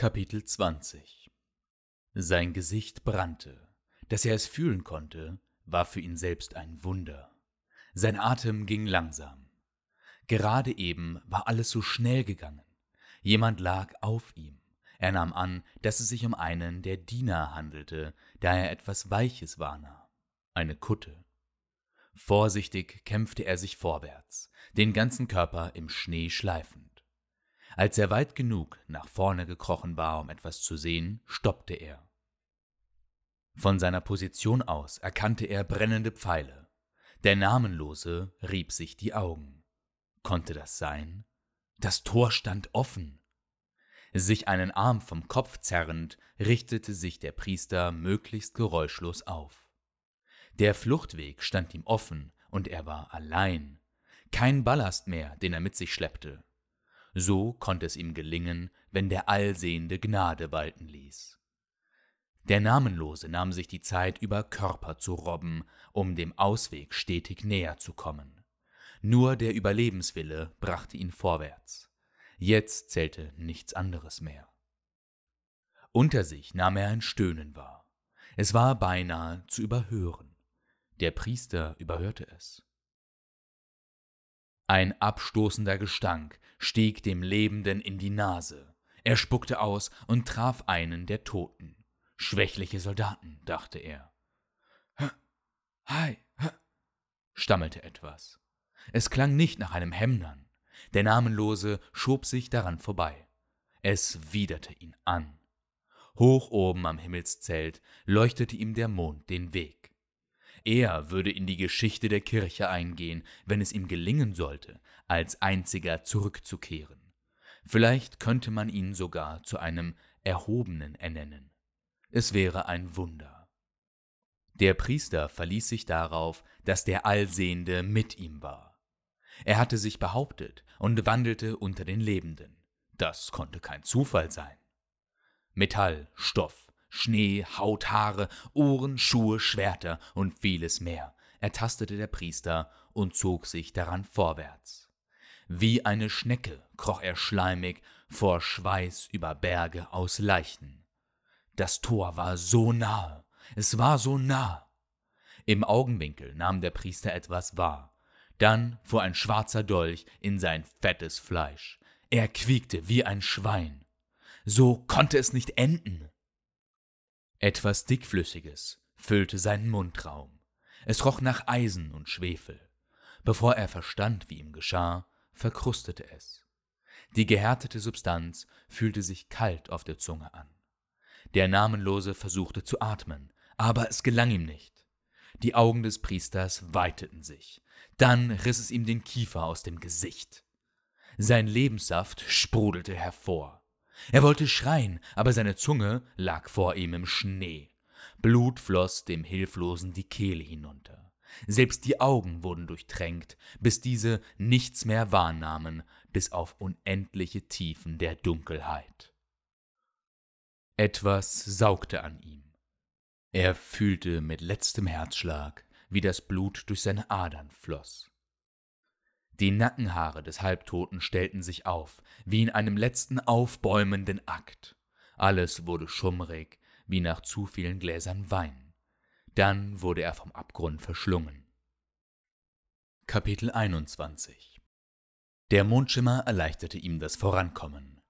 Kapitel 20 Sein Gesicht brannte. Dass er es fühlen konnte, war für ihn selbst ein Wunder. Sein Atem ging langsam. Gerade eben war alles so schnell gegangen. Jemand lag auf ihm. Er nahm an, dass es sich um einen der Diener handelte, da er etwas Weiches wahrnahm. Eine Kutte. Vorsichtig kämpfte er sich vorwärts, den ganzen Körper im Schnee schleifend. Als er weit genug nach vorne gekrochen war, um etwas zu sehen, stoppte er. Von seiner Position aus erkannte er brennende Pfeile. Der Namenlose rieb sich die Augen. Konnte das sein? Das Tor stand offen. Sich einen Arm vom Kopf zerrend, richtete sich der Priester möglichst geräuschlos auf. Der Fluchtweg stand ihm offen, und er war allein. Kein Ballast mehr, den er mit sich schleppte. So konnte es ihm gelingen, wenn der Allsehende Gnade walten ließ. Der Namenlose nahm sich die Zeit, über Körper zu robben, um dem Ausweg stetig näher zu kommen. Nur der Überlebenswille brachte ihn vorwärts. Jetzt zählte nichts anderes mehr. Unter sich nahm er ein Stöhnen wahr. Es war beinahe zu überhören. Der Priester überhörte es. Ein abstoßender Gestank stieg dem Lebenden in die Nase. Er spuckte aus und traf einen der Toten. Schwächliche Soldaten, dachte er. Hi, stammelte etwas. Es klang nicht nach einem Hemdern. Der Namenlose schob sich daran vorbei. Es widerte ihn an. Hoch oben am Himmelszelt leuchtete ihm der Mond den Weg. Er würde in die Geschichte der Kirche eingehen, wenn es ihm gelingen sollte, als einziger zurückzukehren. Vielleicht könnte man ihn sogar zu einem Erhobenen ernennen. Es wäre ein Wunder. Der Priester verließ sich darauf, dass der Allsehende mit ihm war. Er hatte sich behauptet und wandelte unter den Lebenden. Das konnte kein Zufall sein. Metall, Stoff, Schnee, Haut, Haare, Ohren, Schuhe, Schwerter und vieles mehr ertastete der Priester und zog sich daran vorwärts. Wie eine Schnecke kroch er schleimig vor Schweiß über Berge aus Leichen. Das Tor war so nahe, es war so nah. Im Augenwinkel nahm der Priester etwas wahr. Dann fuhr ein schwarzer Dolch in sein fettes Fleisch. Er quiekte wie ein Schwein. So konnte es nicht enden. Etwas Dickflüssiges füllte seinen Mundraum. Es roch nach Eisen und Schwefel. Bevor er verstand, wie ihm geschah, verkrustete es. Die gehärtete Substanz fühlte sich kalt auf der Zunge an. Der Namenlose versuchte zu atmen, aber es gelang ihm nicht. Die Augen des Priesters weiteten sich. Dann riss es ihm den Kiefer aus dem Gesicht. Sein Lebenssaft sprudelte hervor. Er wollte schreien, aber seine Zunge lag vor ihm im Schnee. Blut floss dem Hilflosen die Kehle hinunter. Selbst die Augen wurden durchtränkt, bis diese nichts mehr wahrnahmen, bis auf unendliche Tiefen der Dunkelheit. Etwas saugte an ihm. Er fühlte mit letztem Herzschlag, wie das Blut durch seine Adern floss. Die Nackenhaare des Halbtoten stellten sich auf, wie in einem letzten aufbäumenden Akt. Alles wurde schummrig, wie nach zu vielen Gläsern Wein. Dann wurde er vom Abgrund verschlungen. Kapitel 21 Der Mondschimmer erleichterte ihm das Vorankommen.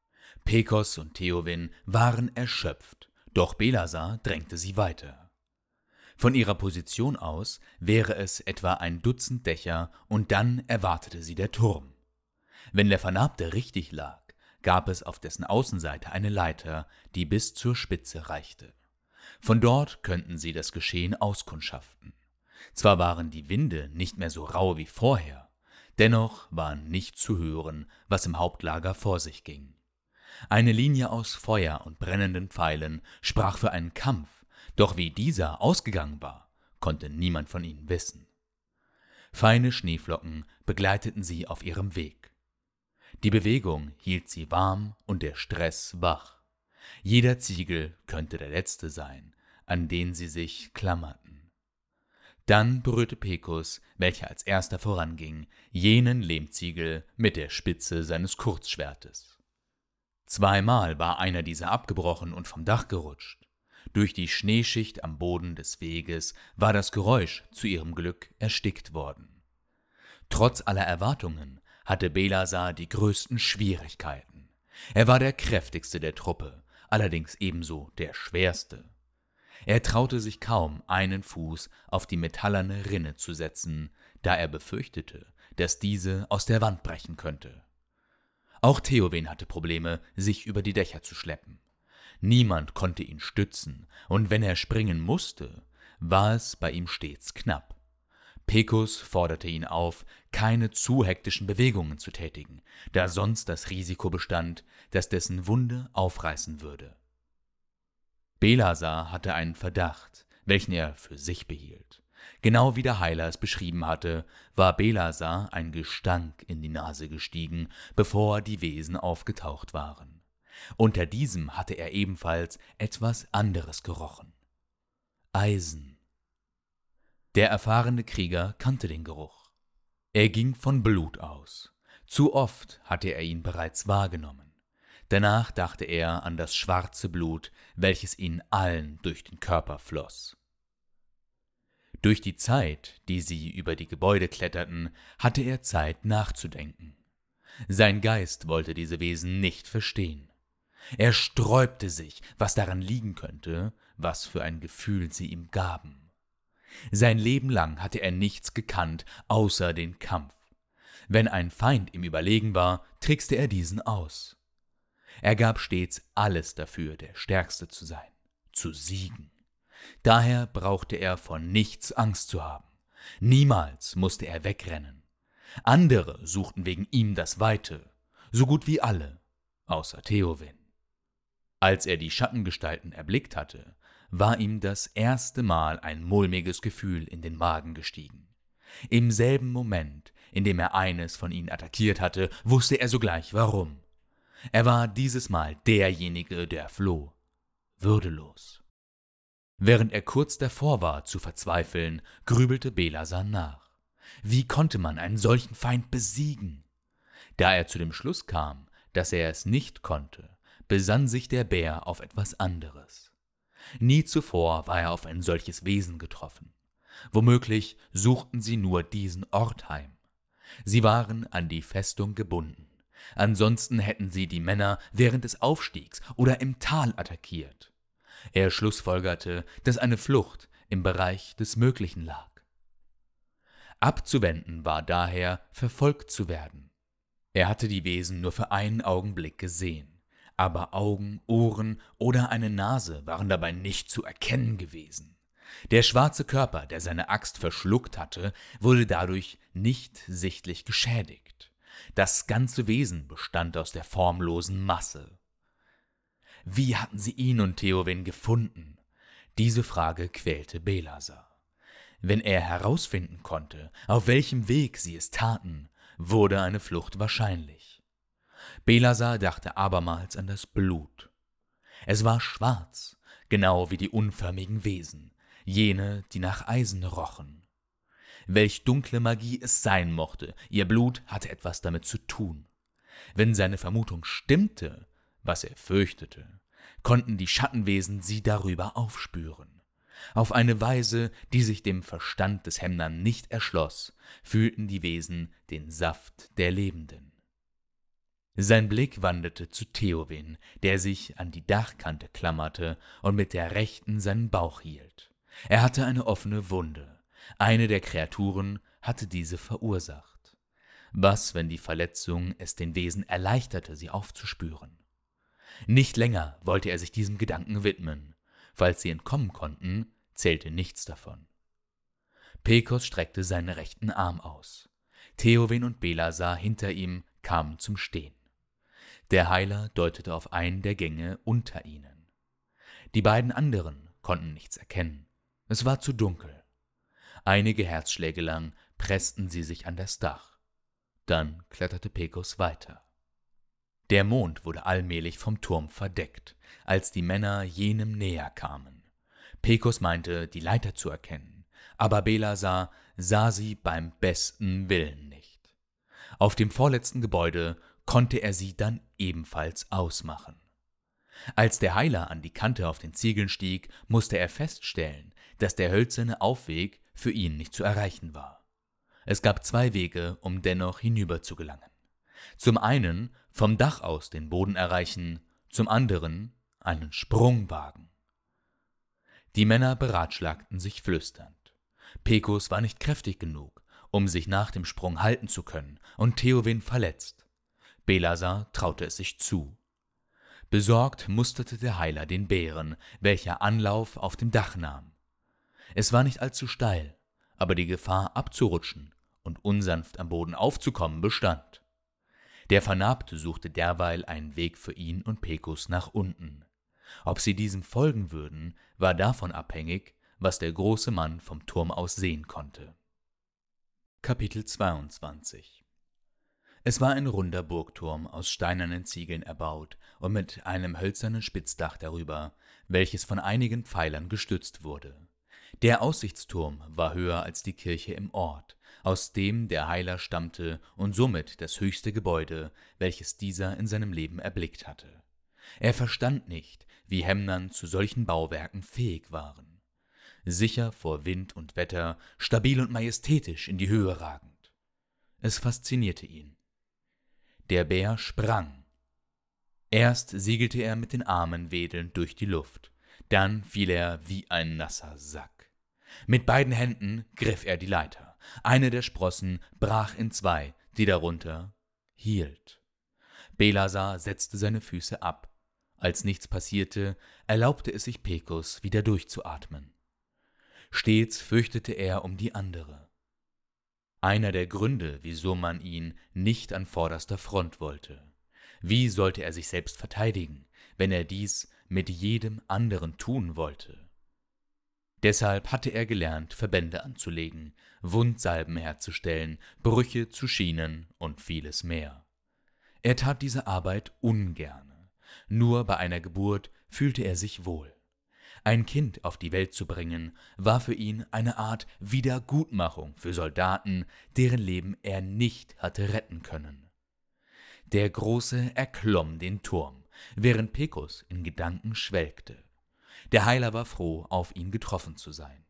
Pekos und Theowin waren erschöpft, doch Belasar drängte sie weiter. Von ihrer Position aus wäre es etwa ein Dutzend Dächer und dann erwartete sie der Turm. Wenn der Vernarbte richtig lag, gab es auf dessen Außenseite eine Leiter, die bis zur Spitze reichte. Von dort könnten sie das Geschehen auskundschaften. Zwar waren die Winde nicht mehr so rau wie vorher, dennoch war nicht zu hören, was im Hauptlager vor sich ging. Eine Linie aus Feuer und brennenden Pfeilen sprach für einen Kampf, doch wie dieser ausgegangen war, konnte niemand von ihnen wissen. Feine Schneeflocken begleiteten sie auf ihrem Weg. Die Bewegung hielt sie warm und der Stress wach. Jeder Ziegel könnte der letzte sein, an den sie sich klammerten. Dann berührte Pekus, welcher als erster voranging, jenen Lehmziegel mit der Spitze seines Kurzschwertes. Zweimal war einer dieser abgebrochen und vom Dach gerutscht. Durch die Schneeschicht am Boden des Weges war das Geräusch zu ihrem Glück erstickt worden. Trotz aller Erwartungen hatte Belasar die größten Schwierigkeiten. Er war der kräftigste der Truppe, allerdings ebenso der schwerste. Er traute sich kaum, einen Fuß auf die metallerne Rinne zu setzen, da er befürchtete, dass diese aus der Wand brechen könnte. Auch Theowen hatte Probleme, sich über die Dächer zu schleppen. Niemand konnte ihn stützen, und wenn er springen musste, war es bei ihm stets knapp. Pecos forderte ihn auf, keine zu hektischen Bewegungen zu tätigen, da sonst das Risiko bestand, dass dessen Wunde aufreißen würde. Belasar hatte einen Verdacht, welchen er für sich behielt. Genau wie der Heiler es beschrieben hatte, war Belasar ein Gestank in die Nase gestiegen, bevor die Wesen aufgetaucht waren. Unter diesem hatte er ebenfalls etwas anderes gerochen. Eisen. Der erfahrene Krieger kannte den Geruch. Er ging von Blut aus. Zu oft hatte er ihn bereits wahrgenommen. Danach dachte er an das schwarze Blut, welches ihnen allen durch den Körper floss. Durch die Zeit, die sie über die Gebäude kletterten, hatte er Zeit nachzudenken. Sein Geist wollte diese Wesen nicht verstehen. Er sträubte sich, was daran liegen könnte, was für ein Gefühl sie ihm gaben. Sein Leben lang hatte er nichts gekannt, außer den Kampf. Wenn ein Feind ihm überlegen war, trickste er diesen aus. Er gab stets alles dafür, der Stärkste zu sein, zu siegen. Daher brauchte er von nichts Angst zu haben. Niemals musste er wegrennen. Andere suchten wegen ihm das Weite, so gut wie alle, außer Theowin. Als er die Schattengestalten erblickt hatte, war ihm das erste Mal ein mulmiges Gefühl in den Magen gestiegen. Im selben Moment, in dem er eines von ihnen attackiert hatte, wusste er sogleich warum. Er war dieses Mal derjenige, der floh, würdelos. Während er kurz davor war zu verzweifeln, grübelte Belasan nach. Wie konnte man einen solchen Feind besiegen? Da er zu dem Schluss kam, dass er es nicht konnte, besann sich der Bär auf etwas anderes. Nie zuvor war er auf ein solches Wesen getroffen. Womöglich suchten sie nur diesen Ort heim. Sie waren an die Festung gebunden. Ansonsten hätten sie die Männer während des Aufstiegs oder im Tal attackiert. Er schlussfolgerte, dass eine Flucht im Bereich des Möglichen lag. Abzuwenden war daher, verfolgt zu werden. Er hatte die Wesen nur für einen Augenblick gesehen, aber Augen, Ohren oder eine Nase waren dabei nicht zu erkennen gewesen. Der schwarze Körper, der seine Axt verschluckt hatte, wurde dadurch nicht sichtlich geschädigt. Das ganze Wesen bestand aus der formlosen Masse. Wie hatten sie ihn und Theowen gefunden? Diese Frage quälte Belasar. Wenn er herausfinden konnte, auf welchem Weg sie es taten, wurde eine Flucht wahrscheinlich. Belasar dachte abermals an das Blut. Es war schwarz, genau wie die unförmigen Wesen, jene, die nach Eisen rochen. Welch dunkle Magie es sein mochte, ihr Blut hatte etwas damit zu tun. Wenn seine Vermutung stimmte, was er fürchtete, konnten die Schattenwesen sie darüber aufspüren. Auf eine Weise, die sich dem Verstand des Hemnern nicht erschloss, fühlten die Wesen den Saft der Lebenden. Sein Blick wanderte zu Theowin, der sich an die Dachkante klammerte und mit der rechten seinen Bauch hielt. Er hatte eine offene Wunde. Eine der Kreaturen hatte diese verursacht. Was, wenn die Verletzung es den Wesen erleichterte, sie aufzuspüren? Nicht länger wollte er sich diesem Gedanken widmen. Falls sie entkommen konnten, zählte nichts davon. Pekos streckte seinen rechten Arm aus. Theowin und Belasar hinter ihm kamen zum Stehen. Der Heiler deutete auf einen der Gänge unter ihnen. Die beiden anderen konnten nichts erkennen. Es war zu dunkel. Einige Herzschläge lang pressten sie sich an das Dach. Dann kletterte Pekos weiter. Der Mond wurde allmählich vom Turm verdeckt, als die Männer jenem näher kamen. Pekos meinte, die Leiter zu erkennen, aber Belasar sah sie beim besten Willen nicht. Auf dem vorletzten Gebäude konnte er sie dann ebenfalls ausmachen. Als der Heiler an die Kante auf den Ziegeln stieg, musste er feststellen, dass der hölzerne Aufweg für ihn nicht zu erreichen war. Es gab zwei Wege, um dennoch hinüber zu gelangen. Zum einen vom Dach aus den Boden erreichen, zum anderen einen Sprung wagen. Die Männer beratschlagten sich flüsternd. Pecos war nicht kräftig genug, um sich nach dem Sprung halten zu können, und Theowin verletzt. Belasar traute es sich zu. Besorgt musterte der Heiler den Bären, welcher Anlauf auf dem Dach nahm. Es war nicht allzu steil, aber die Gefahr abzurutschen und unsanft am Boden aufzukommen bestand. Der Vernarbte suchte derweil einen Weg für ihn und Pecos nach unten. Ob sie diesem folgen würden, war davon abhängig, was der große Mann vom Turm aus sehen konnte. Kapitel 22 Es war ein runder Burgturm aus steinernen Ziegeln erbaut und mit einem hölzernen Spitzdach darüber, welches von einigen Pfeilern gestützt wurde. Der Aussichtsturm war höher als die Kirche im Ort, aus dem der Heiler stammte und somit das höchste Gebäude, welches dieser in seinem Leben erblickt hatte. Er verstand nicht, wie Hemnern zu solchen Bauwerken fähig waren. Sicher vor Wind und Wetter, stabil und majestätisch in die Höhe ragend. Es faszinierte ihn. Der Bär sprang. Erst segelte er mit den Armen wedelnd durch die Luft, dann fiel er wie ein nasser Sack. Mit beiden Händen griff er die Leiter. Eine der Sprossen brach in zwei, die darunter hielt. Belasar setzte seine Füße ab. Als nichts passierte, erlaubte es sich Pecos wieder durchzuatmen. Stets fürchtete er um die andere. Einer der Gründe, wieso man ihn nicht an vorderster Front wollte. Wie sollte er sich selbst verteidigen, wenn er dies mit jedem anderen tun wollte? Deshalb hatte er gelernt, Verbände anzulegen, Wundsalben herzustellen, Brüche zu schienen und vieles mehr. Er tat diese Arbeit ungerne. Nur bei einer Geburt fühlte er sich wohl. Ein Kind auf die Welt zu bringen, war für ihn eine Art Wiedergutmachung für Soldaten, deren Leben er nicht hatte retten können. Der Große erklomm den Turm, während Pecos in Gedanken schwelgte. Der Heiler war froh, auf ihn getroffen zu sein.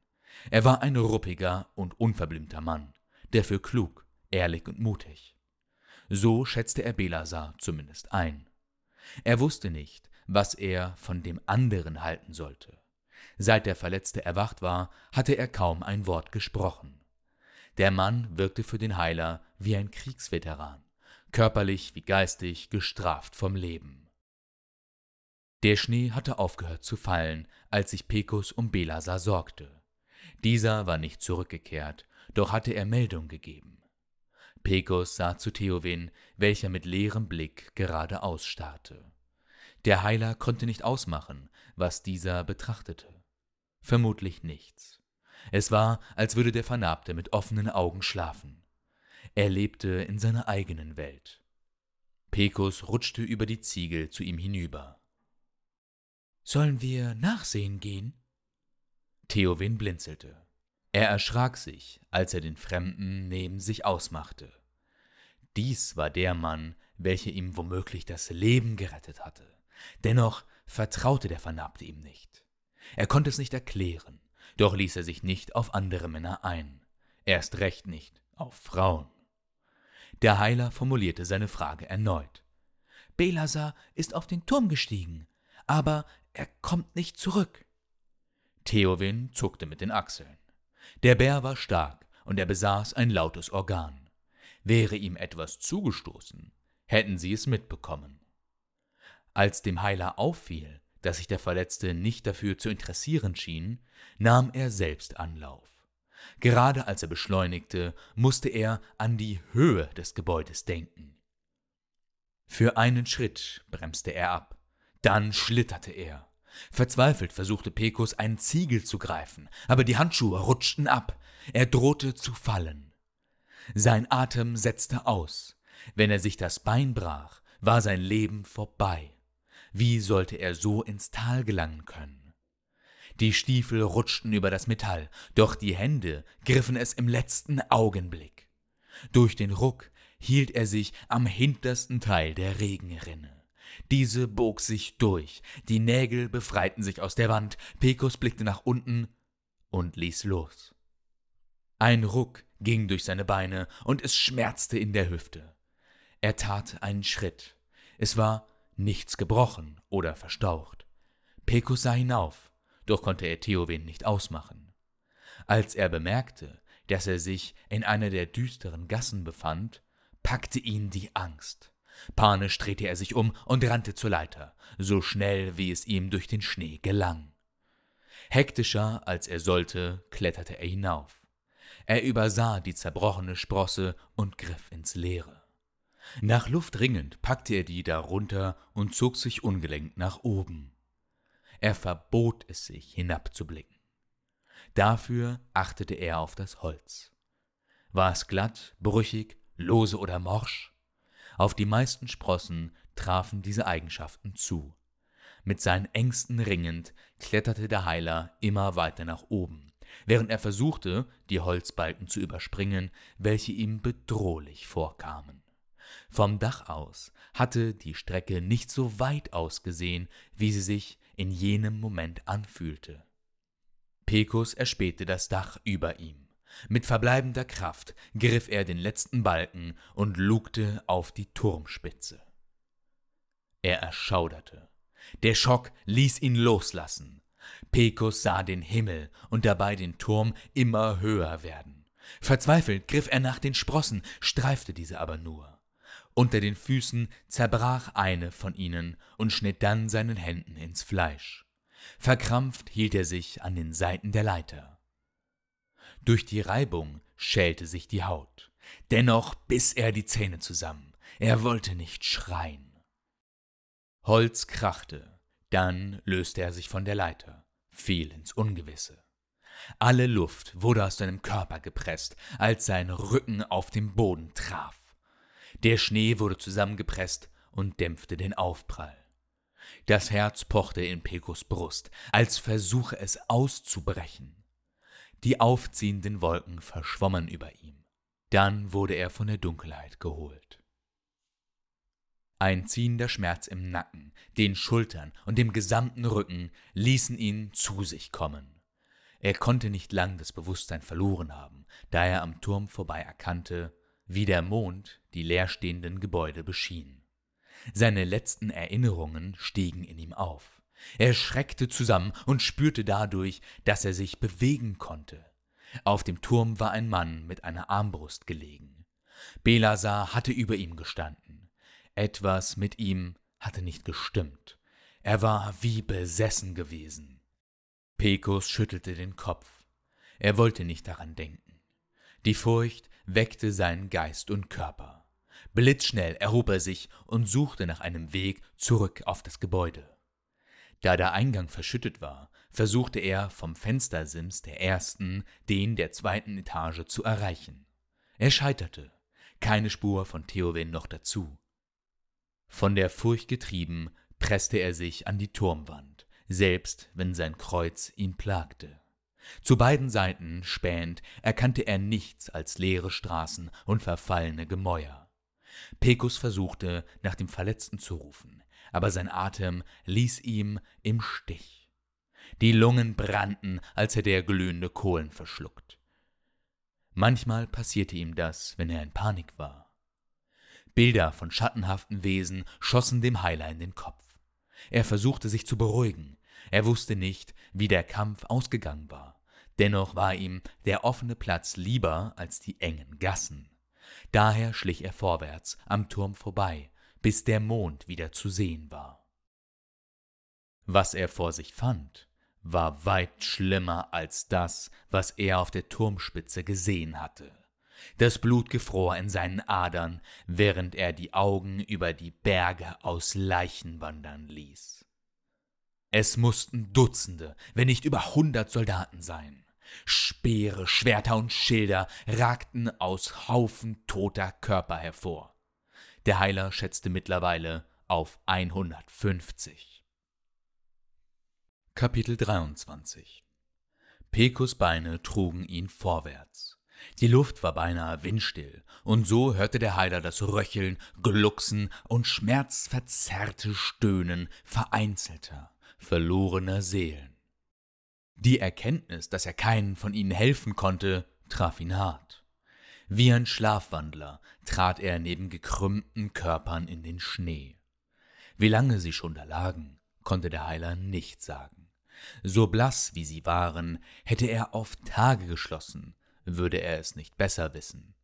Er war ein ruppiger und unverblümter Mann, dafür klug, ehrlich und mutig. So schätzte er Belasar zumindest ein. Er wusste nicht, was er von dem anderen halten sollte. Seit der Verletzte erwacht war, hatte er kaum ein Wort gesprochen. Der Mann wirkte für den Heiler wie ein Kriegsveteran, körperlich wie geistig gestraft vom Leben. Der Schnee hatte aufgehört zu fallen, als sich Pecos um Belasar sorgte. Dieser war nicht zurückgekehrt, doch hatte er Meldung gegeben. Pecos sah zu Theowin, welcher mit leerem Blick geradeaus starrte. Der Heiler konnte nicht ausmachen, was dieser betrachtete. Vermutlich nichts. Es war, als würde der Vernarbte mit offenen Augen schlafen. Er lebte in seiner eigenen Welt. Pecos rutschte über die Ziegel zu ihm hinüber. Sollen wir nachsehen gehen? Theowin blinzelte. Er erschrak sich, als er den Fremden neben sich ausmachte. Dies war der Mann, welcher ihm womöglich das Leben gerettet hatte. Dennoch vertraute der Vernarbte ihm nicht. Er konnte es nicht erklären, doch ließ er sich nicht auf andere Männer ein, erst recht nicht auf Frauen. Der Heiler formulierte seine Frage erneut. Belasar ist auf den Turm gestiegen, aber er kommt nicht zurück. Theowin zuckte mit den Achseln. Der Bär war stark und er besaß ein lautes Organ. Wäre ihm etwas zugestoßen, hätten sie es mitbekommen. Als dem Heiler auffiel, dass sich der Verletzte nicht dafür zu interessieren schien, nahm er selbst Anlauf. Gerade als er beschleunigte, musste er an die Höhe des Gebäudes denken. Für einen Schritt bremste er ab, dann schlitterte er. Verzweifelt versuchte Pecos einen Ziegel zu greifen, aber die Handschuhe rutschten ab. Er drohte zu fallen. Sein Atem setzte aus. Wenn er sich das Bein brach, war sein Leben vorbei. Wie sollte er so ins Tal gelangen können? Die Stiefel rutschten über das Metall, doch die Hände griffen es im letzten Augenblick. Durch den Ruck hielt er sich am hintersten Teil der Regenrinne. Diese bog sich durch, die Nägel befreiten sich aus der Wand, Pecos blickte nach unten und ließ los. Ein Ruck ging durch seine Beine und es schmerzte in der Hüfte. Er tat einen Schritt. Es war nichts gebrochen oder verstaucht. Pecos sah hinauf, doch konnte er Theowen nicht ausmachen. Als er bemerkte, dass er sich in einer der düsteren Gassen befand, packte ihn die Angst. Panisch drehte er sich um und rannte zur Leiter, so schnell wie es ihm durch den Schnee gelang. Hektischer als er sollte, kletterte er hinauf. Er übersah die zerbrochene Sprosse und griff ins Leere. Nach Luft ringend packte er die darunter und zog sich ungelenkt nach oben. Er verbot es sich, hinabzublicken. Dafür achtete er auf das Holz. War es glatt, brüchig, lose oder morsch? Auf die meisten Sprossen trafen diese Eigenschaften zu. Mit seinen Ängsten ringend kletterte der Heiler immer weiter nach oben, während er versuchte, die Holzbalken zu überspringen, welche ihm bedrohlich vorkamen. Vom Dach aus hatte die Strecke nicht so weit ausgesehen, wie sie sich in jenem Moment anfühlte. Pecos erspähte das Dach über ihm. Mit verbleibender Kraft griff er den letzten Balken und lugte auf die Turmspitze. Er erschauderte. Der Schock ließ ihn loslassen. Pecos sah den Himmel und dabei den Turm immer höher werden. Verzweifelt griff er nach den Sprossen, streifte diese aber nur. Unter den Füßen zerbrach eine von ihnen und schnitt dann seinen Händen ins Fleisch. Verkrampft hielt er sich an den Seiten der Leiter. Durch die Reibung schälte sich die Haut. Dennoch biss er die Zähne zusammen. Er wollte nicht schreien. Holz krachte, dann löste er sich von der Leiter, fiel ins Ungewisse. Alle Luft wurde aus seinem Körper gepresst, als sein Rücken auf dem Boden traf. Der Schnee wurde zusammengepresst und dämpfte den Aufprall. Das Herz pochte in Pecos Brust, als versuche es auszubrechen. Die aufziehenden Wolken verschwommen über ihm. Dann wurde er von der Dunkelheit geholt. Ein ziehender Schmerz im Nacken, den Schultern und dem gesamten Rücken ließen ihn zu sich kommen. Er konnte nicht lang das Bewusstsein verloren haben, da er am Turm vorbei erkannte, wie der Mond die leerstehenden Gebäude beschien. Seine letzten Erinnerungen stiegen in ihm auf. Er schreckte zusammen und spürte dadurch, dass er sich bewegen konnte. Auf dem Turm war ein Mann mit einer Armbrust gelegen. Belasar hatte über ihm gestanden. Etwas mit ihm hatte nicht gestimmt. Er war wie besessen gewesen. Pecos schüttelte den Kopf. Er wollte nicht daran denken. Die Furcht weckte seinen Geist und Körper. Blitzschnell erhob er sich und suchte nach einem Weg zurück auf das Gebäude. Da der Eingang verschüttet war, versuchte er vom Fenstersims der ersten den der zweiten Etage zu erreichen. Er scheiterte. Keine Spur von Theowen noch dazu. Von der Furcht getrieben, presste er sich an die Turmwand, selbst wenn sein Kreuz ihn plagte. Zu beiden Seiten spähend erkannte er nichts als leere Straßen und verfallene Gemäuer. Pecos versuchte, nach dem Verletzten zu rufen, aber sein Atem ließ ihm im Stich. Die Lungen brannten, als hätte er glühende Kohlen verschluckt. Manchmal passierte ihm das, wenn er in Panik war. Bilder von schattenhaften Wesen schossen dem Heiler in den Kopf. Er versuchte sich zu beruhigen. Er wusste nicht, wie der Kampf ausgegangen war. Dennoch war ihm der offene Platz lieber als die engen Gassen. Daher schlich er vorwärts am Turm vorbei, bis der Mond wieder zu sehen war. Was er vor sich fand, war weit schlimmer als das, was er auf der Turmspitze gesehen hatte. Das Blut gefror in seinen Adern, während er die Augen über die Berge aus Leichen wandern ließ. Es mussten Dutzende, wenn nicht über hundert Soldaten sein. Speere, Schwerter und Schilder ragten aus Haufen toter Körper hervor. Der Heiler schätzte mittlerweile auf 150. Kapitel 23 Pekos Beine trugen ihn vorwärts. Die Luft war beinahe windstill, und so hörte der Heiler das Röcheln, Glucksen und schmerzverzerrte Stöhnen vereinzelter, verlorener Seelen. Die Erkenntnis, dass er keinen von ihnen helfen konnte, traf ihn hart. Wie ein Schlafwandler trat er neben gekrümmten Körpern in den Schnee. Wie lange sie schon da lagen, konnte der Heiler nicht sagen. So blass wie sie waren, hätte er auf Tage geschlossen, würde er es nicht besser wissen.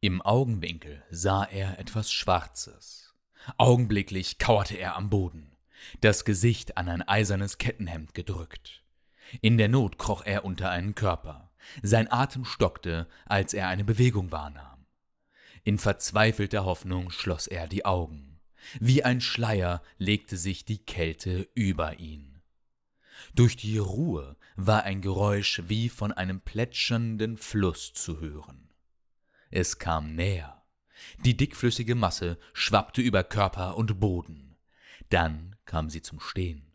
Im Augenwinkel sah er etwas Schwarzes. Augenblicklich kauerte er am Boden, das Gesicht an ein eisernes Kettenhemd gedrückt. In der Not kroch er unter einen Körper. Sein Atem stockte, als er eine Bewegung wahrnahm. In verzweifelter Hoffnung schloss er die Augen. Wie ein Schleier legte sich die Kälte über ihn. Durch die Ruhe war ein Geräusch wie von einem plätschernden Fluss zu hören. Es kam näher. Die dickflüssige Masse schwappte über Körper und Boden. Dann kam sie zum Stehen.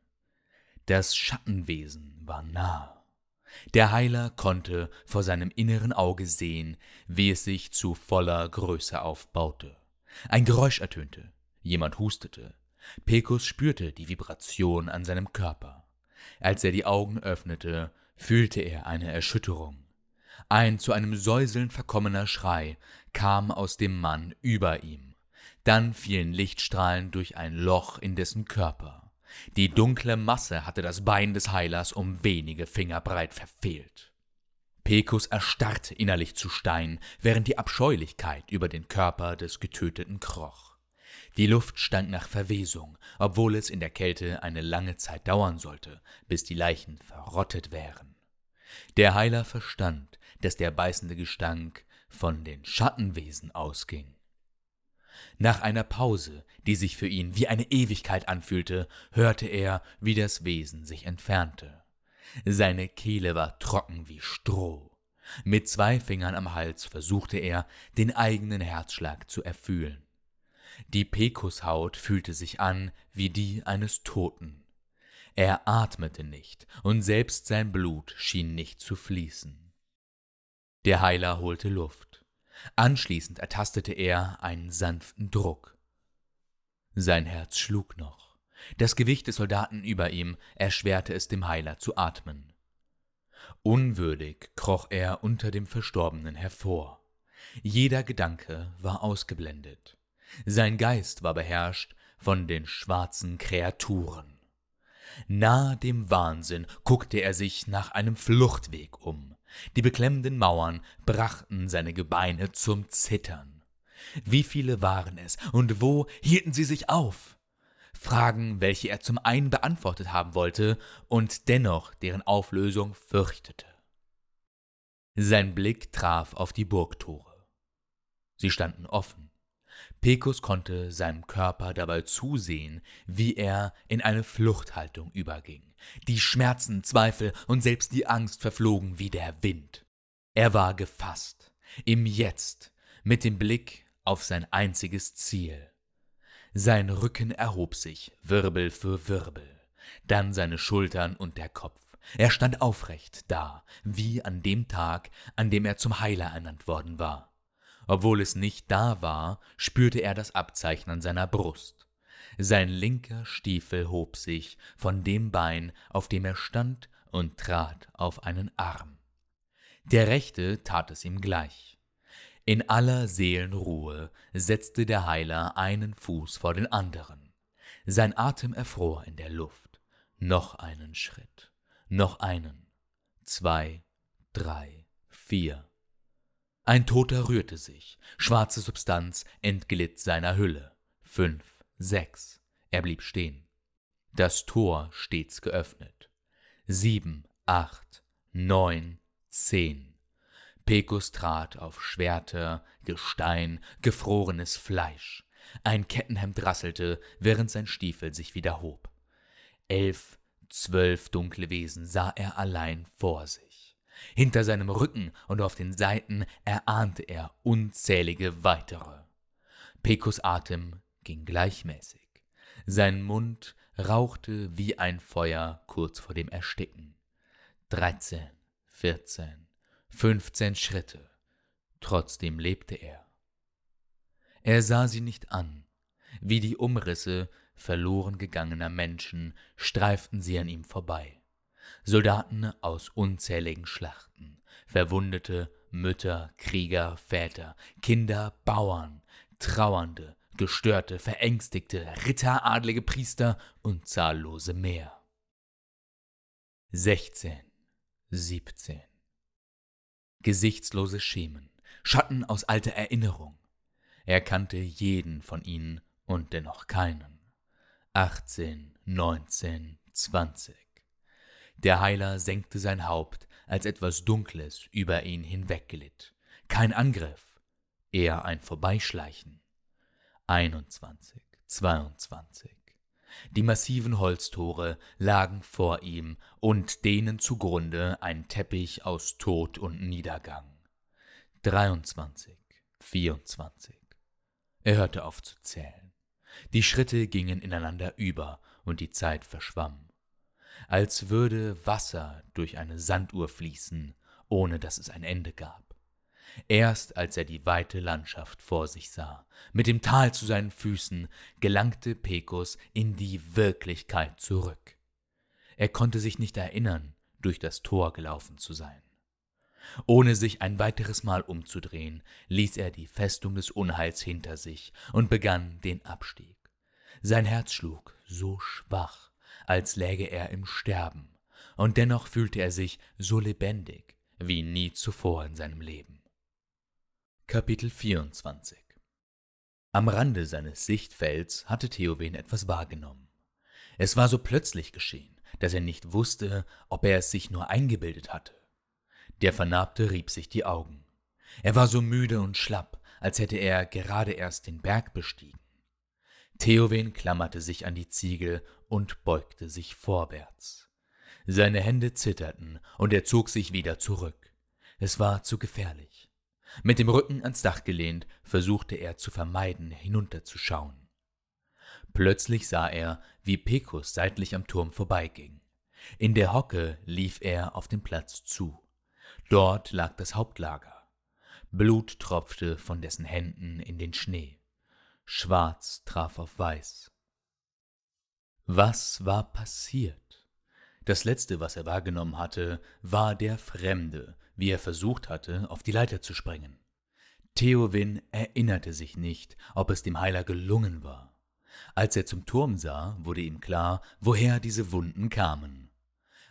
Das Schattenwesen war nah. Der Heiler konnte vor seinem inneren Auge sehen, wie es sich zu voller Größe aufbaute. Ein Geräusch ertönte, jemand hustete. Pecos spürte die Vibration an seinem Körper. Als er die Augen öffnete, fühlte er eine Erschütterung. Ein zu einem Säuseln verkommener Schrei kam aus dem Mann über ihm. Dann fielen Lichtstrahlen durch ein Loch in dessen Körper. Die dunkle Masse hatte das Bein des Heilers um wenige Finger breit verfehlt. Pecos erstarrte innerlich zu Stein, während die Abscheulichkeit über den Körper des Getöteten kroch. Die Luft stank nach Verwesung, obwohl es in der Kälte eine lange Zeit dauern sollte, bis die Leichen verrottet wären. Der Heiler verstand, dass der beißende Gestank von den Schattenwesen ausging. Nach einer Pause, die sich für ihn wie eine Ewigkeit anfühlte, hörte er, wie das Wesen sich entfernte. Seine Kehle war trocken wie Stroh. Mit zwei Fingern am Hals versuchte er, den eigenen Herzschlag zu erfühlen. Die Pekushaut fühlte sich an wie die eines Toten. Er atmete nicht, und selbst sein Blut schien nicht zu fließen. Der Heiler holte Luft. Anschließend ertastete er einen sanften Druck. Sein Herz schlug noch. Das Gewicht des Soldaten über ihm erschwerte es dem Heiler zu atmen. Unwürdig kroch er unter dem Verstorbenen hervor. Jeder Gedanke war ausgeblendet. Sein Geist war beherrscht von den schwarzen Kreaturen. Nahe dem Wahnsinn guckte er sich nach einem Fluchtweg um. Die beklemmenden Mauern brachten seine Gebeine zum Zittern. Wie viele waren es und wo hielten sie sich auf? Fragen, welche er zum einen beantwortet haben wollte und dennoch deren Auflösung fürchtete. Sein Blick traf auf die Burgtore. Sie standen offen. Pecos konnte seinem Körper dabei zusehen, wie er in eine Fluchthaltung überging. Die Schmerzen, Zweifel und selbst die Angst verflogen wie der Wind. Er war gefasst, im Jetzt, mit dem Blick auf sein einziges Ziel. Sein Rücken erhob sich, Wirbel für Wirbel, dann seine Schultern und der Kopf. Er stand aufrecht da, wie an dem Tag, an dem er zum Heiler ernannt worden war. Obwohl es nicht da war, spürte er das Abzeichen an seiner Brust. Sein linker Stiefel hob sich von dem Bein, auf dem er stand, und trat auf einen Arm. Der rechte tat es ihm gleich. In aller Seelenruhe setzte der Heiler einen Fuß vor den anderen. Sein Atem erfror in der Luft. Noch einen Schritt, noch einen, zwei, drei, vier. Ein Toter rührte sich, schwarze Substanz entglitt seiner Hülle. Fünf, sechs. Er blieb stehen. Das Tor stets geöffnet. Sieben, acht, neun, zehn. Pekus trat auf Schwerter, Gestein, gefrorenes Fleisch. Ein Kettenhemd rasselte, während sein Stiefel sich wieder hob. Elf, zwölf dunkle Wesen sah er allein vor sich. Hinter seinem Rücken und auf den Seiten erahnte er unzählige weitere. Pecos Atem ging gleichmäßig. Sein Mund rauchte wie ein Feuer kurz vor dem Ersticken. Dreizehn, vierzehn, fünfzehn Schritte. Trotzdem lebte er. Er sah sie nicht an. Wie die Umrisse verloren gegangener Menschen streiften sie an ihm vorbei. Soldaten aus unzähligen Schlachten, Verwundete, Mütter, Krieger, Väter, Kinder, Bauern, Trauernde, Gestörte, Verängstigte, Ritter, adlige Priester und zahllose mehr. 16, 17 Gesichtslose Schemen, Schatten aus alter Erinnerung. Er kannte jeden von ihnen und dennoch keinen. 18, 19, 20. Der Heiler senkte sein Haupt, als etwas Dunkles über ihn hinwegglitt. Kein Angriff, eher ein Vorbeischleichen. 21, 22. Die massiven Holztore lagen vor ihm und denen zugrunde ein Teppich aus Tod und Niedergang. 23, 24. Er hörte auf zu zählen. Die Schritte gingen ineinander über und die Zeit verschwamm. Als würde Wasser durch eine Sanduhr fließen, ohne dass es ein Ende gab. Erst als er die weite Landschaft vor sich sah, mit dem Tal zu seinen Füßen, gelangte Pecos in die Wirklichkeit zurück. Er konnte sich nicht erinnern, durch das Tor gelaufen zu sein. Ohne sich ein weiteres Mal umzudrehen, ließ er die Festung des Unheils hinter sich und begann den Abstieg. Sein Herz schlug so schwach, als läge er im Sterben, und dennoch fühlte er sich so lebendig wie nie zuvor in seinem Leben. Kapitel 24 Am Rande seines Sichtfelds hatte Theowen etwas wahrgenommen. Es war so plötzlich geschehen, dass er nicht wusste, ob er es sich nur eingebildet hatte. Der Vernarbte rieb sich die Augen. Er war so müde und schlapp, als hätte er gerade erst den Berg bestiegen. Theowen klammerte sich an die Ziegel und beugte sich vorwärts. Seine Hände zitterten, und er zog sich wieder zurück. Es war zu gefährlich. Mit dem Rücken ans Dach gelehnt, versuchte er zu vermeiden, hinunterzuschauen. Plötzlich sah er, wie Pecos seitlich am Turm vorbeiging. In der Hocke lief er auf den Platz zu. Dort lag das Hauptlager. Blut tropfte von dessen Händen in den Schnee. Schwarz traf auf Weiß. Was war passiert? Das Letzte, was er wahrgenommen hatte, war der Fremde, wie er versucht hatte, auf die Leiter zu springen. Theowin erinnerte sich nicht, ob es dem Heiler gelungen war. Als er zum Turm sah, wurde ihm klar, woher diese Wunden kamen.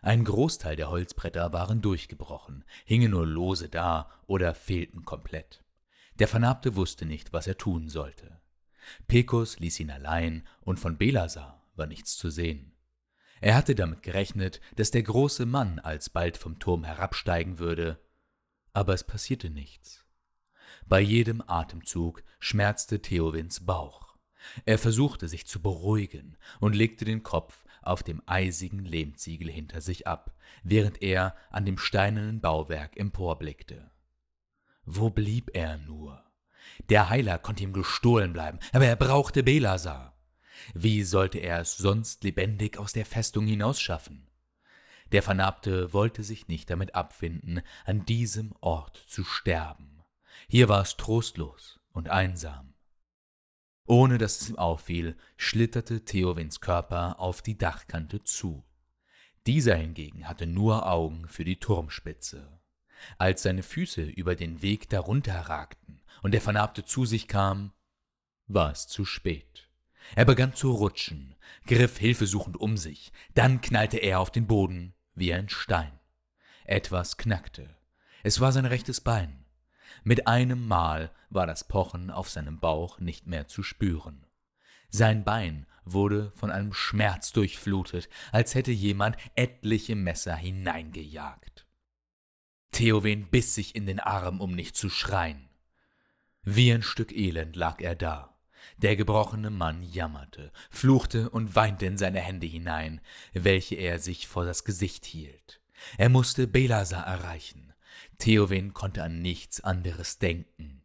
Ein Großteil der Holzbretter waren durchgebrochen, hingen nur lose da oder fehlten komplett. Der Vernarbte wusste nicht, was er tun sollte. Pekos ließ ihn allein, und von Belasar war nichts zu sehen. Er hatte damit gerechnet, dass der große Mann alsbald vom Turm herabsteigen würde, aber es passierte nichts. Bei jedem Atemzug schmerzte Theowins Bauch. Er versuchte sich zu beruhigen und legte den Kopf auf dem eisigen Lehmziegel hinter sich ab, während er an dem steinernen Bauwerk emporblickte. Wo blieb er nur? Der Heiler konnte ihm gestohlen bleiben, aber er brauchte Belasar. Wie sollte er es sonst lebendig aus der Festung hinausschaffen? Der Vernarbte wollte sich nicht damit abfinden, an diesem Ort zu sterben. Hier war es trostlos und einsam. Ohne dass es ihm auffiel, schlitterte Theowins Körper auf die Dachkante zu. Dieser hingegen hatte nur Augen für die Turmspitze. Als seine Füße über den Weg darunter ragten und der Vernarbte zu sich kam, war es zu spät. Er begann zu rutschen, griff hilfesuchend um sich, dann knallte er auf den Boden wie ein Stein. Etwas knackte. Es war sein rechtes Bein. Mit einem Mal war das Pochen auf seinem Bauch nicht mehr zu spüren. Sein Bein wurde von einem Schmerz durchflutet, als hätte jemand etliche Messer hineingejagt. Theowen biss sich in den Arm, um nicht zu schreien. Wie ein Stück Elend lag er da. Der gebrochene Mann jammerte, fluchte und weinte in seine Hände hinein, welche er sich vor das Gesicht hielt. Er musste Belasar erreichen. Theowin konnte an nichts anderes denken.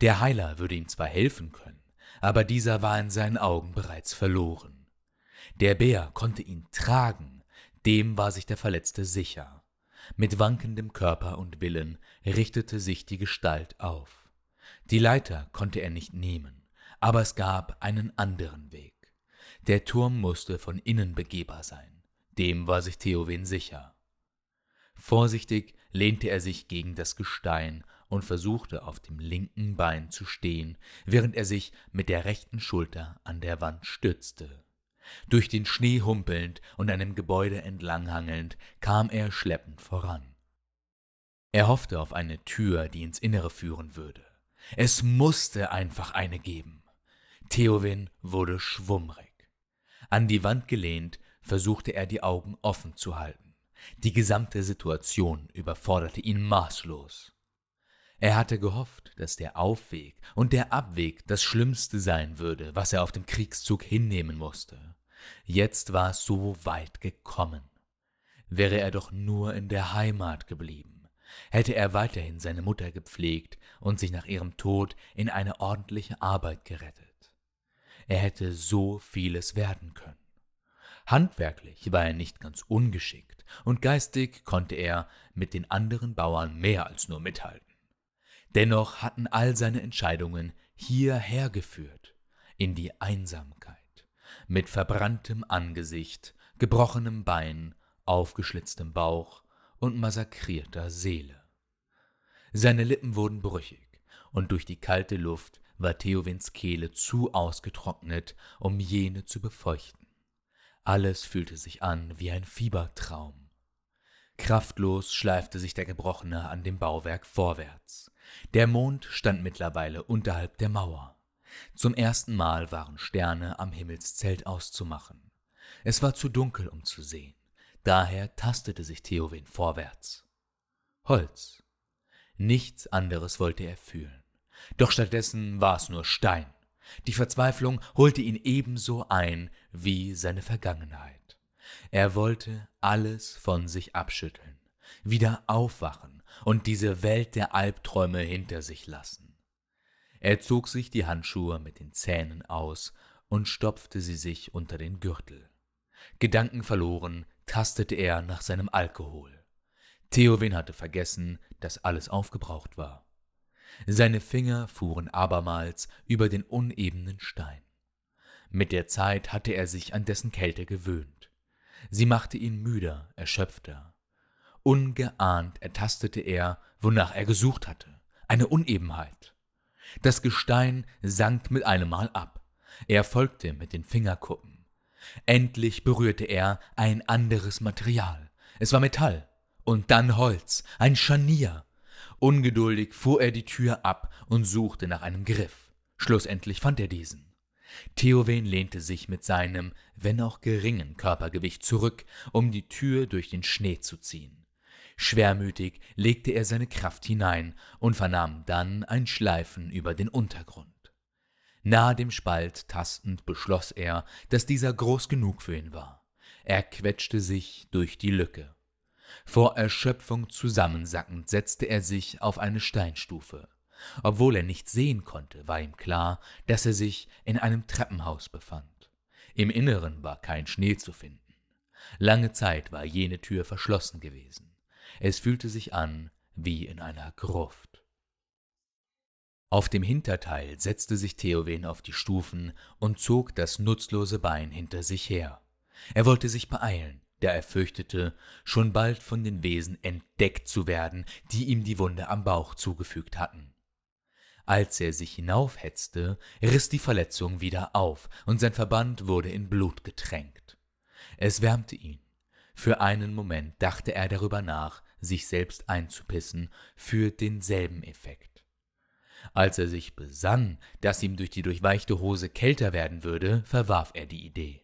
Der Heiler würde ihm zwar helfen können, aber dieser war in seinen Augen bereits verloren. Der Bär konnte ihn tragen, dem war sich der Verletzte sicher. Mit wankendem Körper und Willen richtete sich die Gestalt auf. Die Leiter konnte er nicht nehmen, aber es gab einen anderen Weg. Der Turm musste von innen begehbar sein. Dem war sich Theowin sicher. Vorsichtig lehnte er sich gegen das Gestein und versuchte auf dem linken Bein zu stehen, während er sich mit der rechten Schulter an der Wand stützte. Durch den Schnee humpelnd und einem Gebäude entlanghangelnd kam er schleppend voran. Er hoffte auf eine Tür, die ins Innere führen würde. Es musste einfach eine geben. Theowin wurde schwummrig. An die Wand gelehnt, versuchte er die Augen offen zu halten. Die gesamte Situation überforderte ihn maßlos. Er hatte gehofft, dass der Aufweg und der Abweg das Schlimmste sein würde, was er auf dem Kriegszug hinnehmen musste. Jetzt war es so weit gekommen. Wäre er doch nur in der Heimat geblieben, hätte er weiterhin seine Mutter gepflegt und sich nach ihrem Tod in eine ordentliche Arbeit gerettet. Er hätte so vieles werden können. Handwerklich war er nicht ganz ungeschickt, und geistig konnte er mit den anderen Bauern mehr als nur mithalten. Dennoch hatten all seine Entscheidungen hierher geführt, in die Einsamkeit, mit verbranntem Angesicht, gebrochenem Bein, aufgeschlitztem Bauch und massakrierter Seele. Seine Lippen wurden brüchig, und durch die kalte Luft war Theowins Kehle zu ausgetrocknet, um jene zu befeuchten. Alles fühlte sich an wie ein Fiebertraum. Kraftlos schleifte sich der Gebrochene an dem Bauwerk vorwärts. Der Mond stand mittlerweile unterhalb der Mauer. Zum ersten Mal waren Sterne am Himmelszelt auszumachen. Es war zu dunkel, um zu sehen. Daher tastete sich Theowin vorwärts. Holz. Nichts anderes wollte er fühlen. Doch stattdessen war es nur Stein. Die Verzweiflung holte ihn ebenso ein wie seine Vergangenheit. Er wollte alles von sich abschütteln, wieder aufwachen und diese Welt der Albträume hinter sich lassen. Er zog sich die Handschuhe mit den Zähnen aus und stopfte sie sich unter den Gürtel. Gedankenverloren tastete er nach seinem Alkohol. Theowin hatte vergessen, dass alles aufgebraucht war. Seine Finger fuhren abermals über den unebenen Stein. Mit der Zeit hatte er sich an dessen Kälte gewöhnt. Sie machte ihn müder, erschöpfter. Ungeahnt ertastete er, wonach er gesucht hatte, eine Unebenheit. Das Gestein sank mit einem Mal ab. Er folgte mit den Fingerkuppen. Endlich berührte er ein anderes Material. Es war Metall und dann Holz, ein Scharnier, Ungeduldig fuhr er die Tür ab und suchte nach einem Griff. Schlussendlich fand er diesen. Theowen lehnte sich mit seinem, wenn auch geringen Körpergewicht zurück, um die Tür durch den Schnee zu ziehen. Schwermütig legte er seine Kraft hinein und vernahm dann ein Schleifen über den Untergrund. Nahe dem Spalt tastend beschloss er, dass dieser groß genug für ihn war. Er quetschte sich durch die Lücke. Vor Erschöpfung zusammensackend setzte er sich auf eine Steinstufe. Obwohl er nichts sehen konnte, war ihm klar, dass er sich in einem Treppenhaus befand. Im Inneren war kein Schnee zu finden. Lange Zeit war jene Tür verschlossen gewesen. Es fühlte sich an wie in einer Gruft. Auf dem Hinterteil setzte sich Theowen auf die Stufen und zog das nutzlose Bein hinter sich her. Er wollte sich beeilen, da er fürchtete, schon bald von den Wesen entdeckt zu werden, die ihm die Wunde am Bauch zugefügt hatten. Als er sich hinaufhetzte, riss die Verletzung wieder auf, und sein Verband wurde in Blut getränkt. Es wärmte ihn. Für einen Moment dachte er darüber nach, sich selbst einzupissen, für denselben Effekt. Als er sich besann, dass ihm durch die durchweichte Hose kälter werden würde, verwarf er die Idee.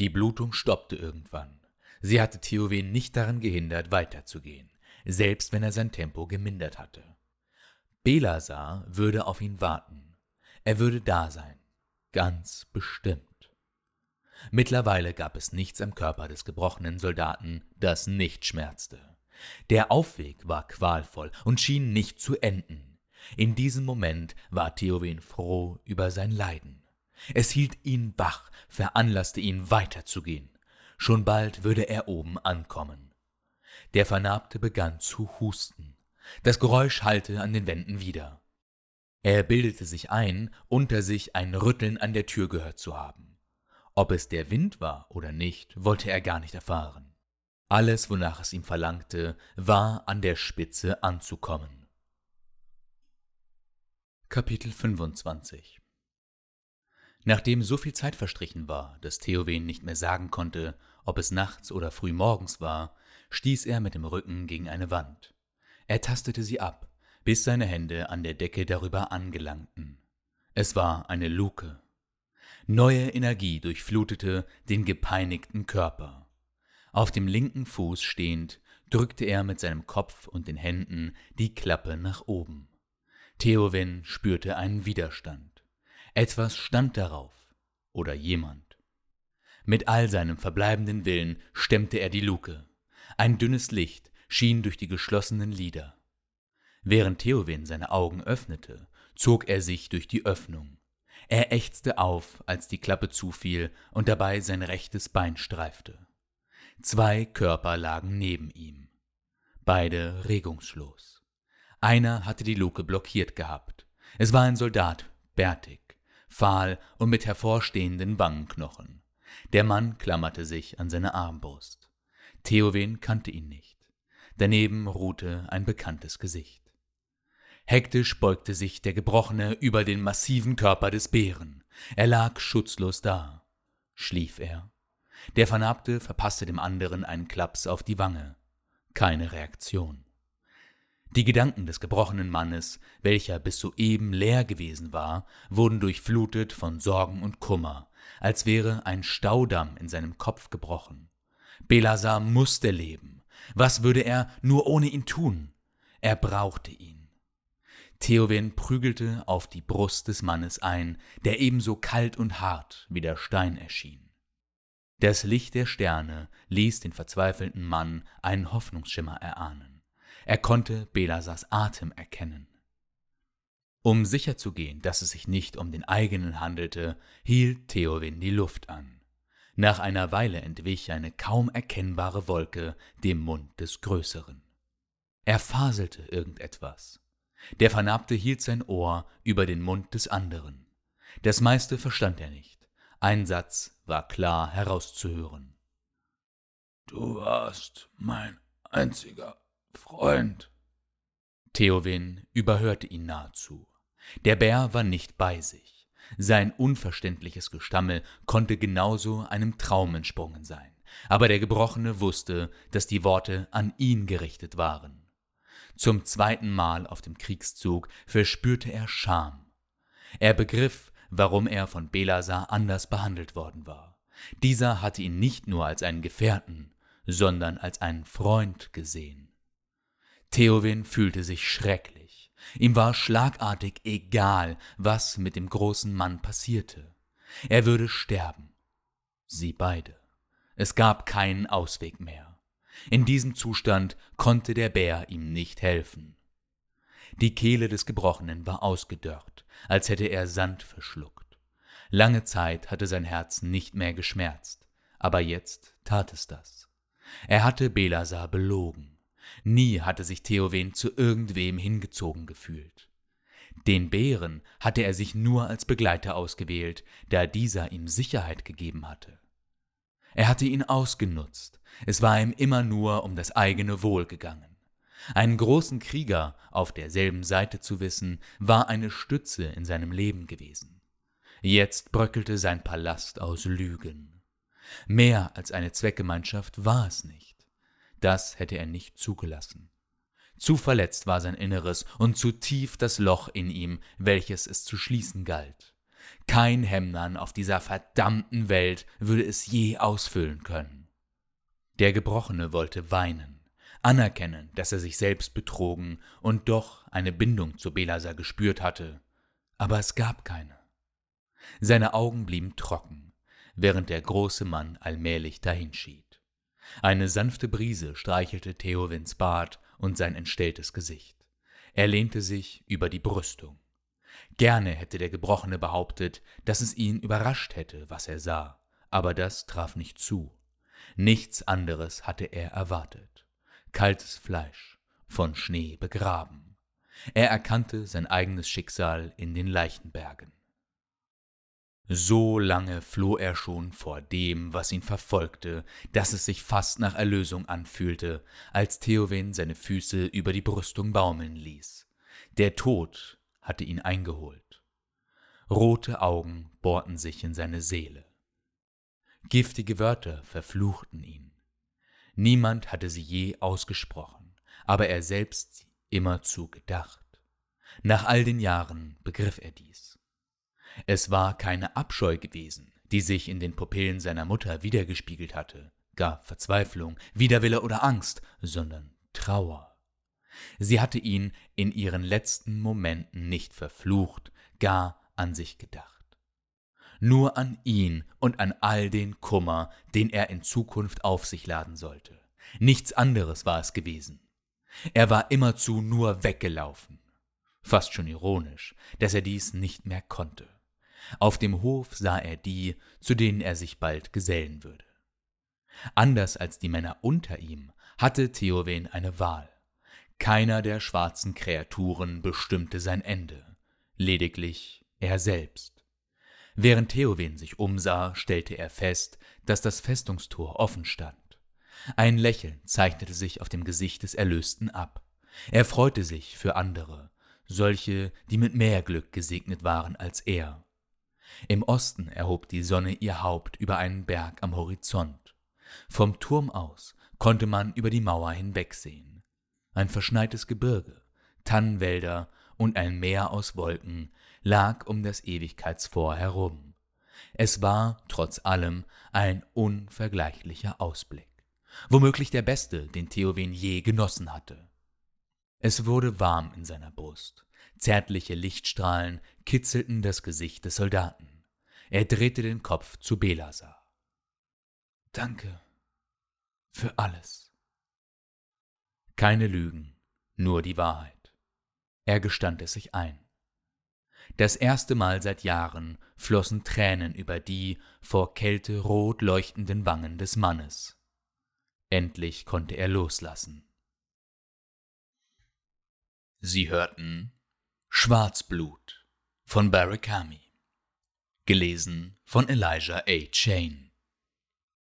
Die Blutung stoppte irgendwann. Sie hatte Theowen nicht daran gehindert, weiterzugehen, selbst wenn er sein Tempo gemindert hatte. Belasar würde auf ihn warten. Er würde da sein. Ganz bestimmt. Mittlerweile gab es nichts am Körper des gebrochenen Soldaten, das nicht schmerzte. Der Aufweg war qualvoll und schien nicht zu enden. In diesem Moment war Theowen froh über sein Leiden. Es hielt ihn wach, veranlasste ihn weiterzugehen. Schon bald würde er oben ankommen. Der Vernarbte begann zu husten. Das Geräusch hallte an den Wänden wieder. Er bildete sich ein, unter sich ein Rütteln an der Tür gehört zu haben. Ob es der Wind war oder nicht, wollte er gar nicht erfahren. Alles, wonach es ihm verlangte, war an der Spitze anzukommen. Kapitel 25 Nachdem so viel Zeit verstrichen war, dass Theowen nicht mehr sagen konnte, ob es nachts oder früh morgens war, stieß er mit dem Rücken gegen eine Wand. Er tastete sie ab, bis seine Hände an der Decke darüber angelangten. Es war eine Luke. Neue Energie durchflutete den gepeinigten Körper. Auf dem linken Fuß stehend, drückte er mit seinem Kopf und den Händen die Klappe nach oben. Theowin spürte einen Widerstand. Etwas stand darauf. Oder jemand. Mit all seinem verbleibenden Willen stemmte er die Luke. Ein dünnes Licht schien durch die geschlossenen Lider. Während Theowin seine Augen öffnete, zog er sich durch die Öffnung. Er ächzte auf, als die Klappe zufiel und dabei sein rechtes Bein streifte. Zwei Körper lagen neben ihm, beide regungslos. Einer hatte die Luke blockiert gehabt. Es war ein Soldat, bärtig, fahl und mit hervorstehenden Wangenknochen. Der Mann klammerte sich an seine Armbrust. Theowen kannte ihn nicht. Daneben ruhte ein bekanntes Gesicht. Hektisch beugte sich der Gebrochene über den massiven Körper des Bären. Er lag schutzlos da. Schlief er? Der Vernarbte verpasste dem anderen einen Klaps auf die Wange. Keine Reaktion. Die Gedanken des gebrochenen Mannes, welcher bis soeben leer gewesen war, wurden durchflutet von Sorgen und Kummer, als wäre ein Staudamm in seinem Kopf gebrochen. Belasar musste leben. Was würde er nur ohne ihn tun? Er brauchte ihn. Theowen prügelte auf die Brust des Mannes ein, der ebenso kalt und hart wie der Stein erschien. Das Licht der Sterne ließ den verzweifelten Mann einen Hoffnungsschimmer erahnen. Er konnte Belasas Atem erkennen. Um sicherzugehen, dass es sich nicht um den eigenen handelte, hielt Theowin die Luft an. Nach einer Weile entwich eine kaum erkennbare Wolke dem Mund des Größeren. Er faselte irgendetwas. Der Vernarbte hielt sein Ohr über den Mund des anderen. Das meiste verstand er nicht. Ein Satz war klar herauszuhören. Du warst mein einziger Freund. Theowin überhörte ihn nahezu. Der Bär war nicht bei sich. Sein unverständliches Gestammel konnte genauso einem Traum entsprungen sein, aber der Gebrochene wusste, dass die Worte an ihn gerichtet waren. Zum zweiten Mal auf dem Kriegszug verspürte er Scham. Er begriff, warum er von Belasar anders behandelt worden war. Dieser hatte ihn nicht nur als einen Gefährten, sondern als einen Freund gesehen. Theowin fühlte sich schrecklich. Ihm war schlagartig egal, was mit dem großen Mann passierte. Er würde sterben. Sie beide. Es gab keinen Ausweg mehr. In diesem Zustand konnte der Bär ihm nicht helfen. Die Kehle des Gebrochenen war ausgedörrt, als hätte er Sand verschluckt. Lange Zeit hatte sein Herz nicht mehr geschmerzt, aber jetzt tat es das. Er hatte Belasar belogen. Nie hatte sich Theowen zu irgendwem hingezogen gefühlt. Den Bären hatte er sich nur als Begleiter ausgewählt, da dieser ihm Sicherheit gegeben hatte. Er hatte ihn ausgenutzt, es war ihm immer nur um das eigene Wohl gegangen. Einen großen Krieger auf derselben Seite zu wissen, war eine Stütze in seinem Leben gewesen. Jetzt bröckelte sein Palast aus Lügen. Mehr als eine Zweckgemeinschaft war es nicht. Das hätte er nicht zugelassen. Zu verletzt war sein Inneres und zu tief das Loch in ihm, welches es zu schließen galt. Kein Hemdern auf dieser verdammten Welt würde es je ausfüllen können. Der Gebrochene wollte weinen, anerkennen, dass er sich selbst betrogen und doch eine Bindung zu Belasa gespürt hatte, aber es gab keine. Seine Augen blieben trocken, während der große Mann allmählich dahinschied. Eine sanfte Brise streichelte Theowins Bart und sein entstelltes Gesicht. Er lehnte sich über die Brüstung. Gerne hätte der Gebrochene behauptet, dass es ihn überrascht hätte, was er sah, aber das traf nicht zu. Nichts anderes hatte er erwartet. kaltes Fleisch, von Schnee begraben. Er erkannte sein eigenes Schicksal in den Leichenbergen. So lange floh er schon vor dem, was ihn verfolgte, dass es sich fast nach Erlösung anfühlte, als Theowen seine Füße über die Brüstung baumeln ließ. Der Tod hatte ihn eingeholt. Rote Augen bohrten sich in seine Seele. Giftige Wörter verfluchten ihn. Niemand hatte sie je ausgesprochen, aber er selbst immerzu gedacht. Nach all den Jahren begriff er dies. Es war keine Abscheu gewesen, die sich in den Pupillen seiner Mutter wiedergespiegelt hatte, gar Verzweiflung, Widerwille oder Angst, sondern Trauer. Sie hatte ihn in ihren letzten Momenten nicht verflucht, gar an sich gedacht. Nur an ihn und an all den Kummer, den er in Zukunft auf sich laden sollte. Nichts anderes war es gewesen. Er war immerzu nur weggelaufen. Fast schon ironisch, dass er dies nicht mehr konnte. Auf dem Hof sah er die, zu denen er sich bald gesellen würde. Anders als die Männer unter ihm hatte Theowen eine Wahl. Keiner der schwarzen Kreaturen bestimmte sein Ende, lediglich er selbst. Während Theowen sich umsah, stellte er fest, dass das Festungstor offen stand. Ein Lächeln zeichnete sich auf dem Gesicht des Erlösten ab. Er freute sich für andere, solche, die mit mehr Glück gesegnet waren als er. Im Osten erhob die Sonne ihr Haupt über einen Berg am Horizont. Vom Turm aus konnte man über die Mauer hinwegsehen. Ein verschneites Gebirge, Tannenwälder und ein Meer aus Wolken lag um das Ewigkeitsvor herum. Es war, trotz allem, ein unvergleichlicher Ausblick. Womöglich der beste, den Theowen je genossen hatte. Es wurde warm in seiner Brust. Zärtliche Lichtstrahlen kitzelten das Gesicht des Soldaten. Er drehte den Kopf zu Belasar. Danke für alles. Keine Lügen, nur die Wahrheit. Er gestand es sich ein. Das erste Mal seit Jahren flossen Tränen über die vor Kälte rot leuchtenden Wangen des Mannes. Endlich konnte er loslassen. Sie hörten Schwarzblut von Barakami. Gelesen von Elijah A. Chain.